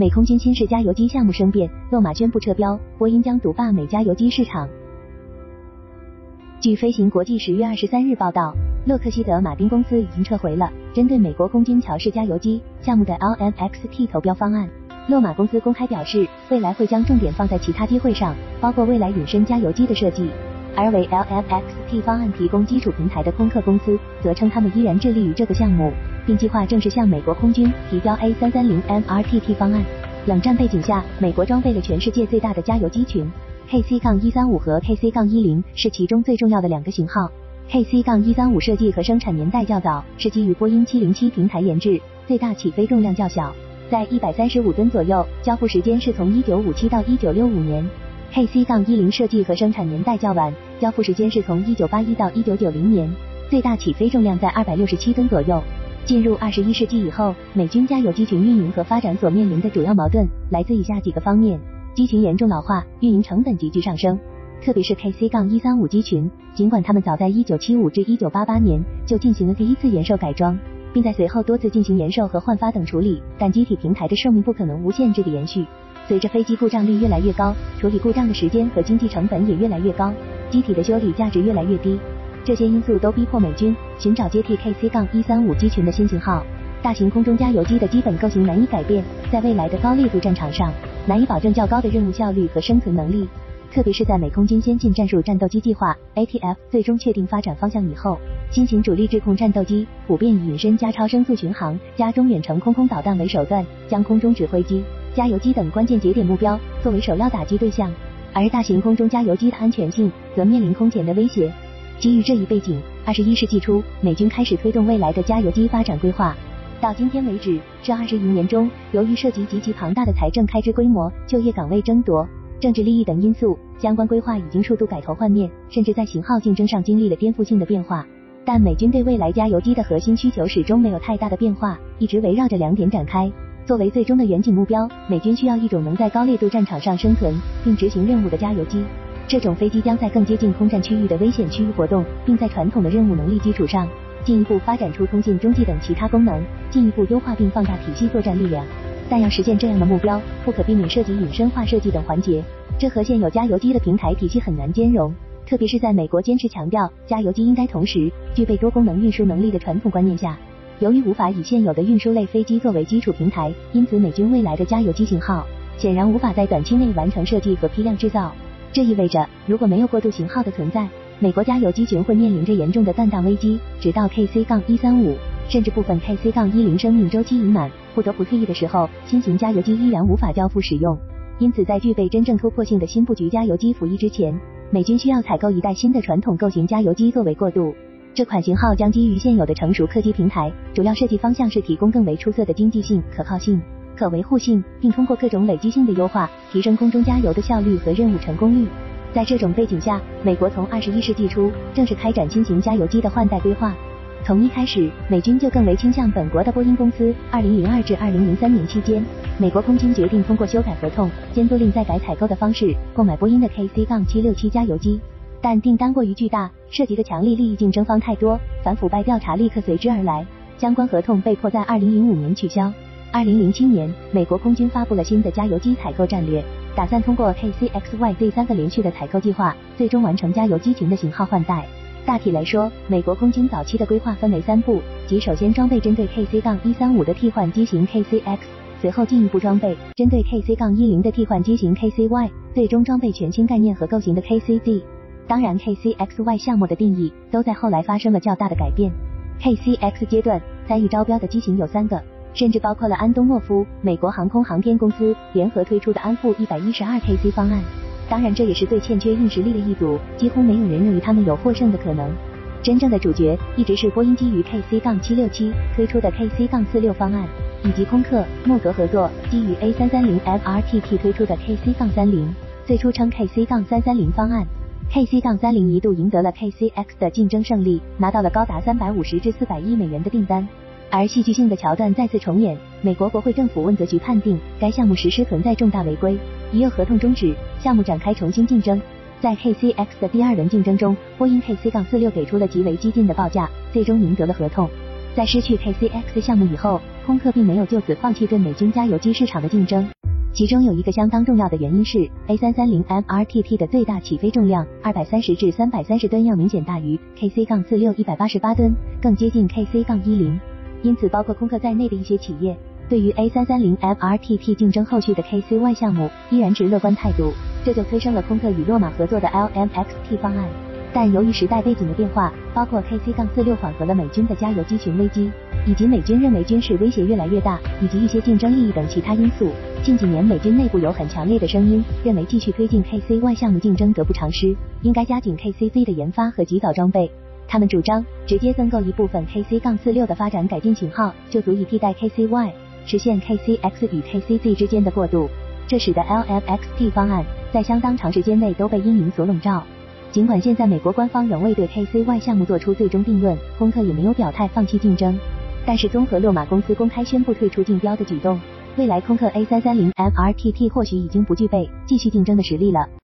美空军新式加油机项目生变，洛马宣布撤标，波音将独霸美加油机市场。据飞行国际十月二十三日报道，洛克希德马丁公司已经撤回了针对美国空军乔式加油机项目的 LMXT 投标方案。洛马公司公开表示，未来会将重点放在其他机会上，包括未来隐身加油机的设计。而为 LMXT 方案提供基础平台的空客公司，则称他们依然致力于这个项目。并计划正式向美国空军提交 A 三三零 MRTT 方案。冷战背景下，美国装备了全世界最大的加油机群，KC- 杠一三五和 KC- 杠一零是其中最重要的两个型号。KC- 杠一三五设计和生产年代较早，是基于波音七零七平台研制，最大起飞重量较小，在一百三十五吨左右，交付时间是从一九五七到一九六五年。KC- 杠一零设计和生产年代较晚，交付时间是从一九八一到一九九零年，最大起飞重量在二百六十七吨左右。进入二十一世纪以后，美军加油机群运营和发展所面临的主要矛盾来自以下几个方面：机群严重老化，运营成本急剧上升。特别是 KC- 杠一三五机群，尽管他们早在一九七五至一九八八年就进行了第一次延寿改装，并在随后多次进行延寿和换发等处理，但机体平台的寿命不可能无限制的延续。随着飞机故障率越来越高，处理故障的时间和经济成本也越来越高，机体的修理价值越来越低。这些因素都逼迫美军寻找接替 KC- 杠一三五机群的新型号。大型空中加油机的基本构型难以改变，在未来的高烈度战场上，难以保证较高的任务效率和生存能力。特别是在美空军先进战术战斗机计划 ATF 最终确定发展方向以后，新型主力制空战斗机普遍以隐身加超声速巡航加中远程空空导弹为手段，将空中指挥机、加油机等关键节点目标作为首要打击对象。而大型空中加油机的安全性则面临空前的威胁。基于这一背景，二十一世纪初，美军开始推动未来的加油机发展规划。到今天为止，这二十余年中，由于涉及极其庞大的财政开支规模、就业岗位争夺、政治利益等因素，相关规划已经数度改头换面，甚至在型号竞争上经历了颠覆性的变化。但美军对未来加油机的核心需求始终没有太大的变化，一直围绕着两点展开。作为最终的远景目标，美军需要一种能在高烈度战场上生存并执行任务的加油机。这种飞机将在更接近空战区域的危险区域活动，并在传统的任务能力基础上，进一步发展出通信、中继等其他功能，进一步优化并放大体系作战力量。但要实现这样的目标，不可避免涉及隐身化设计等环节，这和现有加油机的平台体系很难兼容。特别是在美国坚持强调加油机应该同时具备多功能运输能力的传统观念下，由于无法以现有的运输类飞机作为基础平台，因此美军未来的加油机型号显然无法在短期内完成设计和批量制造。这意味着，如果没有过渡型号的存在，美国加油机群会面临着严重的断档危机，直到 KC- 杠一三五，甚至部分 KC- 杠一零生命周期已满，不得不退役的时候，新型加油机依然无法交付使用。因此，在具备真正突破性的新布局加油机服役之前，美军需要采购一代新的传统构型加油机作为过渡。这款型号将基于现有的成熟客机平台，主要设计方向是提供更为出色的经济性、可靠性。可维护性，并通过各种累积性的优化，提升空中加油的效率和任务成功率。在这种背景下，美国从二十一世纪初正式开展新型加油机的换代规划。从一开始，美军就更为倾向本国的波音公司。二零零二至二零零三年期间，美国空军决定通过修改合同、监督令再改采购的方式购买波音的 KC- 杠七六七加油机，但订单过于巨大，涉及的强力利益竞争方太多，反腐败调查立刻随之而来，相关合同被迫在二零零五年取消。二零零七年，美国空军发布了新的加油机采购战略，打算通过 KCXY 第三个连续的采购计划，最终完成加油机群的型号换代。大体来说，美国空军早期的规划分为三步，即首先装备针对 KC- 杠一三五的替换机型 KCX，随后进一步装备针对 KC- 杠一零的替换机型 KCY，最终装备全新概念和构型的 KCZ。当然，KCXY 项目的定义都在后来发生了较大的改变。KCX 阶段参与招标的机型有三个。甚至包括了安东诺夫、美国航空航天公司联合推出的安富一百一十二 KC 方案。当然，这也是最欠缺硬实力的一组，几乎没有人认为他们有获胜的可能。真正的主角一直是波音基于 KC- 杠七六七推出的 KC- 杠四六方案，以及空客、莫格合作基于 A 三三零 MRTT 推出的 KC- 杠三零，最初称 KC- 杠三三零方案。KC- 杠三零一度赢得了 KCX 的竞争胜利，拿到了高达三百五十至四百亿美元的订单。而戏剧性的桥段再次重演，美国国会政府问责局判定该项目实施存在重大违规，已有合同终止，项目展开重新竞争。在 KCX 的第二轮竞争中，波音 KC- 四六给出了极为激进的报价，最终赢得了合同。在失去 KCX 项目以后，空客并没有就此放弃对美军加油机市场的竞争。其中有一个相当重要的原因是，A330 MRTT 的最大起飞重量二百三十至三百三十吨要明显大于 KC-46 一百八十八吨，更接近 KC-10。因此，包括空客在内的一些企业对于 A330 MRTT 竞争后续的 KC-Y 项目依然持乐观态度，这就催生了空客与洛马合作的 LMXT 方案。但由于时代背景的变化，包括 KC-46 缓和了美军的加油机群危机，以及美军认为军事威胁越来越大，以及一些竞争利益等其他因素，近几年美军内部有很强烈的声音，认为继续推进 KC-Y 项目竞争得不偿失，应该加紧 KC-Z 的研发和及早装备。他们主张直接增购一部分 KC-46 的发展改进型号，就足以替代 KC-Y，实现 KC-X 与 KC-Z 之间的过渡。这使得 LMXT 方案在相当长时间内都被阴影所笼罩。尽管现在美国官方仍未对 KC-Y 项目做出最终定论，空客也没有表态放弃竞争，但是综合洛马公司公开宣布退出竞标的举动，未来空客 A330 MRTT 或许已经不具备继续竞争的实力了。